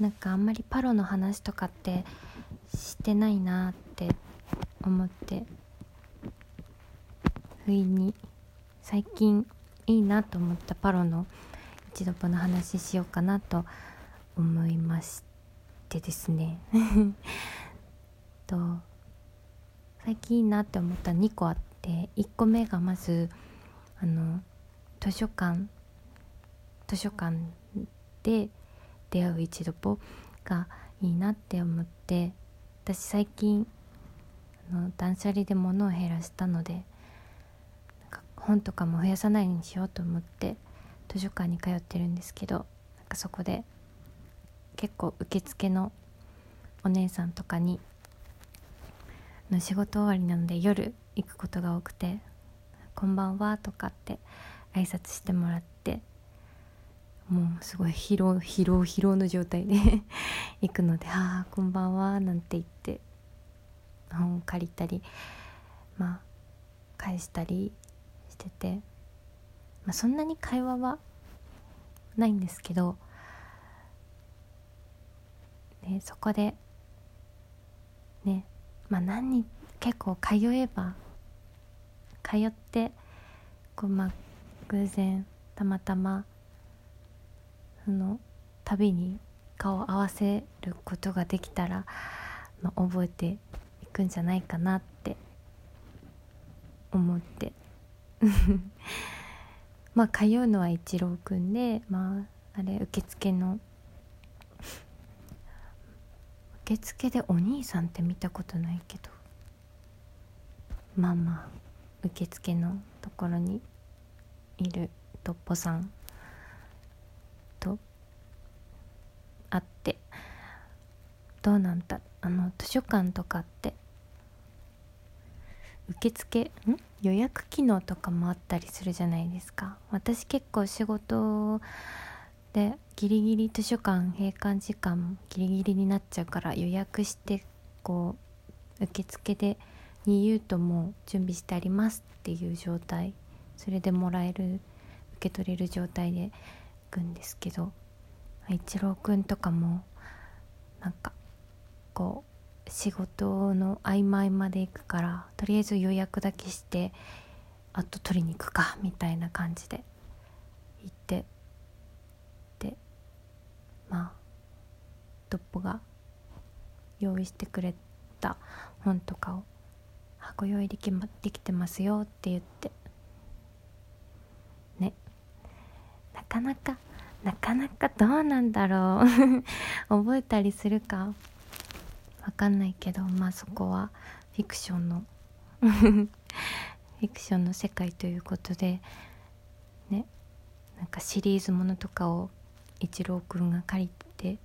なんかあんまりパロの話とかってしてないなって思って。不意に最近いいなと思ったパロの一度ポの話しようかなと思いましてですね。と最近いいなって思った2個あって。1個目がまずあの図書館。図書館で出会う一度ポがいいなって思って私最近あの断捨離で物を減らしたので本とかも増やさないようにしようと思って図書館に通ってるんですけどなんかそこで結構受付のお姉さんとかにの仕事終わりなので夜行くことが多くて「こんばんは」とかって挨拶してもらってもうすごい疲労疲労疲労の状態で 行くので「ああこんばんは」なんて言って本を借りたりまあ返したりしてて、まあ、そんなに会話はないんですけど、ね、そこでねまあ何に結構通えば通ってこうまあ偶然たまたまその旅に顔を合わせることができたら、まあ、覚えていくんじゃないかなって思って。まあ通うのは一郎くんでまああれ受付の受付でお兄さんって見たことないけどまあまあ受付のところにいるトッポさんと会って。どうなんだあの図書館とかって。受付ん？予約機能とかもあったりするじゃないですか。私結構仕事でギリギリ図書館閉館時間ギリギリになっちゃうから予約してこう受付でに言うともう準備してありますっていう状態。それでもらえる受け取れる状態で行くんですけど。一郎くんとかもなんかこう仕事の合間合間で行くからとりあえず予約だけしてあと取りに行くかみたいな感じで行ってでまあトッポが用意してくれた本とかを「ご用意でき,、ま、できてますよ」って言って。ね。なかなかなかなかどうなんだろう。覚えたりするか？わかんないけどまあそこはフィクションの フィクションの世界ということでね？なんかシリーズものとかを一郎くんが借りて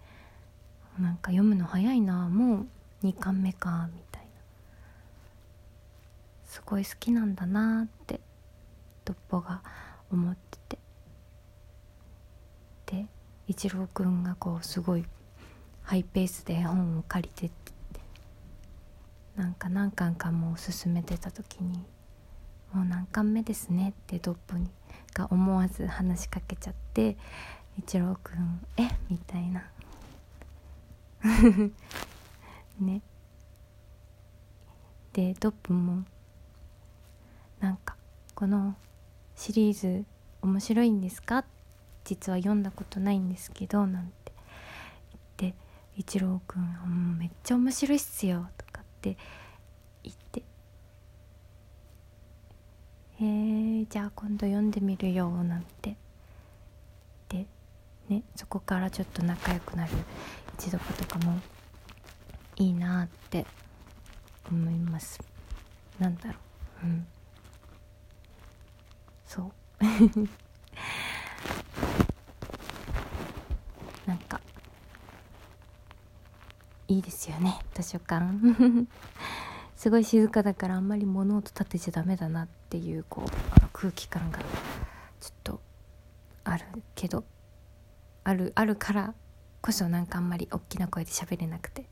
なんか読むの早いな。もう2巻目かみたいな。すごい好きなんだなってトッポが思ってて。一郎くんがこうすごいハイペースで本を借りてってなんか何巻かもう進めてた時に「もう何巻目ですね」ってトッポにが思わず話しかけちゃって一郎くん「え？みたいな。ね。でトップもなんかこのシリーズ面白いんですか？実は読んだことないんですけどなんて。言って一郎くん「めっちゃ面白いっすよ」とかって言って「へえじゃあ今度読んでみるよ」なんて。でねそこからちょっと仲良くなる一度とかもいいなって思います。なんだろう。うん。そう。なんかいいですよね図書館。すごい静かだからあんまり物音立てちゃダメだなっていうこうあの空気感がちょっとあるけどあるあるからこそなんかあんまり大きな声で喋れなくて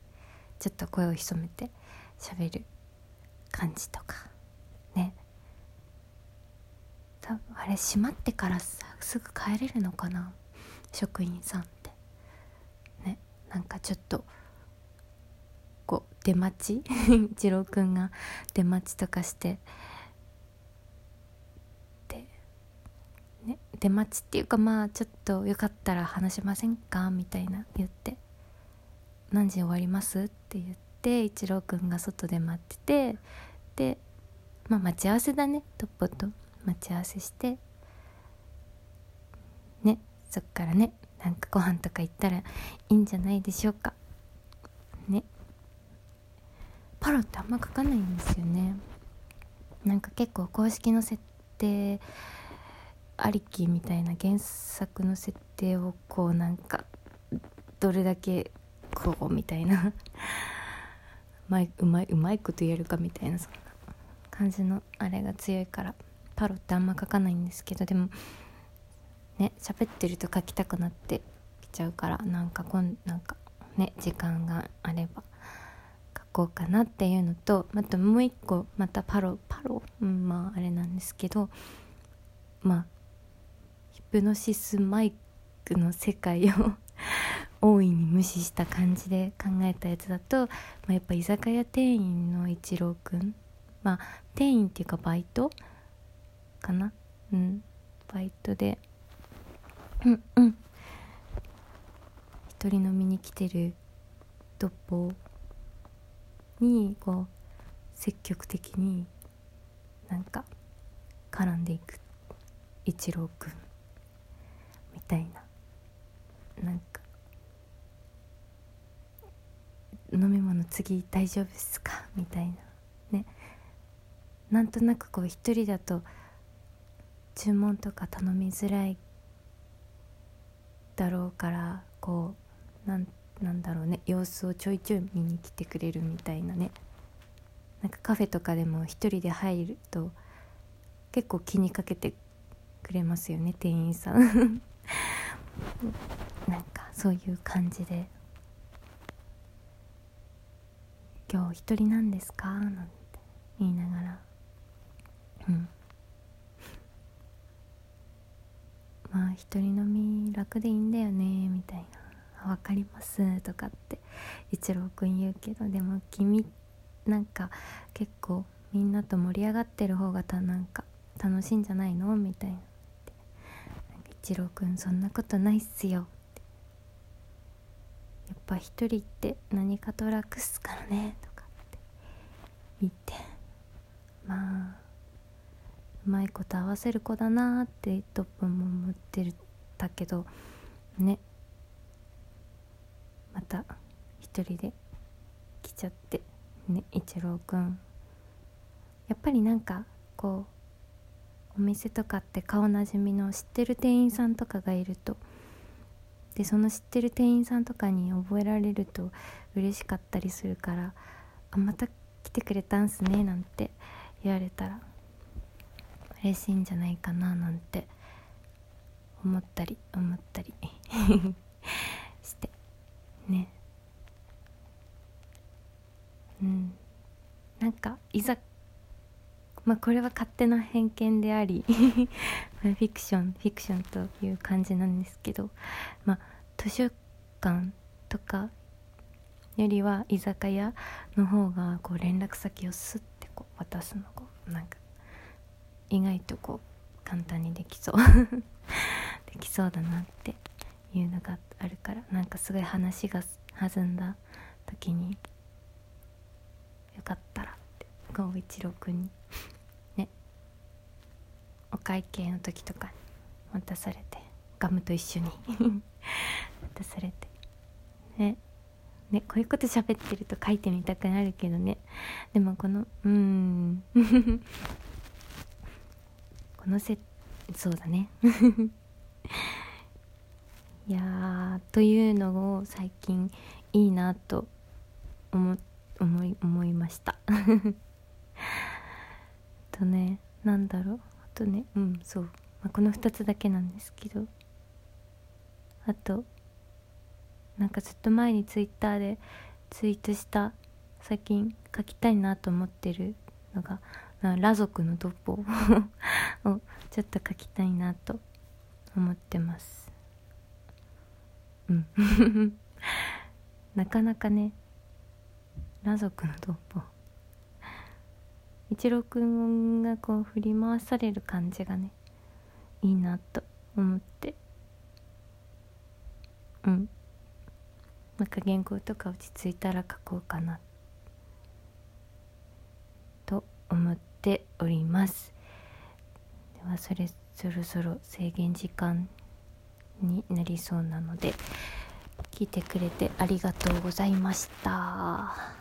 ちょっと声を潜めて喋る感じとかね。多分あれ閉まってからさすぐ帰れるのかな？職員さん。なんかちょっとこう出待ち？一郎くんが出待ちとかして。で、ね、出待ちっていうかまあちょっとよかったら話しませんか？みたいな言って「何時終わります?」って言って一郎くんが外で待ってて。でまあ待ち合わせだね。トッポと待ち合わせして。ねそっからねなんかご飯とか行ったらいいんじゃないでしょうか。ね。パロってあんま書かないんですよね。なんか結構公式の設定ありきみたいな原作の設定をこうなんかどれだけこうみたいな。うまいうまいうまいこと言えるかみたいなそんな感じのあれが強いから。パロってあんま書かないんですけどでもね喋ってると書きたくなってきちゃうからなんかこんなんかね時間があれば書こうかなっていうのとまたもう一個またパロパロ、うん、まああれなんですけどまあヒプノシスマイクの世界を 大いに無視した感じで考えたやつだと、まあ、やっぱ居酒屋店員の一郎くんまあ店員っていうかバイトかな？うんバイトでうんうん。一人飲みに来てるドッポにこう積極的になんか絡んでいく一郎くんみたいななんか飲み物次大丈夫ですかみたいな。ね。なんとなくこう一人だと注文とか頼みづらいだろうからこうなんなんだろうね様子をちょいちょい見に来てくれるみたいなね。なんかカフェとかでも一人で入ると結構気にかけてくれますよね店員さん。なんかそういう感じで「今日一人なんですか?」なんて言いながら。うん。まあ一人飲み楽でいいんだよねみたいな「分かります」とかって一郎くん言うけどでも君なんか結構みんなと盛り上がってる方がたなんか楽しいんじゃないの？みたいな。一郎くんそんなことないっすよ。ってやっぱ一人って何かと楽っすからね。とかって。言って。まあうまいこと合わせる子だなってトップも思ってるだけどね。また一人で来ちゃってね一郎くんやっぱりなんかこうお店とかって顔なじみの知ってる店員さんとかがいると。でその知ってる店員さんとかに覚えられると嬉しかったりするから「あまた来てくれたんすね」なんて言われたら。嬉しいんじゃないかななんて思ったり思ったり してね。うん。なんかいざまあこれは勝手な偏見であり フィクションフィクションという感じなんですけどまあ図書館とかよりは居酒屋の方がこう連絡先をスッてこう渡すのこうなんか意外とこう簡単にできそう。できそうだなっていうのがあるからなんかすごい話が弾んだ時によかったらって郷一郎君に。ね。お会計の時とかに渡されてガムと一緒に。渡されて。ね。ねこういうこと喋ってると書いてみたくなるけどね。でもこのうん。このせそうだね。いやというのを最近いいなと思思い思いました。とねなんだろう。あとねうんそう、まあ、この2つだけなんですけど。あとなんかずっと前にツイッターでツイートした最近書きたいなと思ってるのが裸族のドポ をちょっと書きたいなと思ってます。うん。なかなかね裸族のトップを。一郎くんがこう振り回される感じがねいいなと思って。うん。なんか原稿とか落ち着いたら書こうかな。と思ておりますではそれそろそろ制限時間になりそうなので聞いてくれてありがとうございました。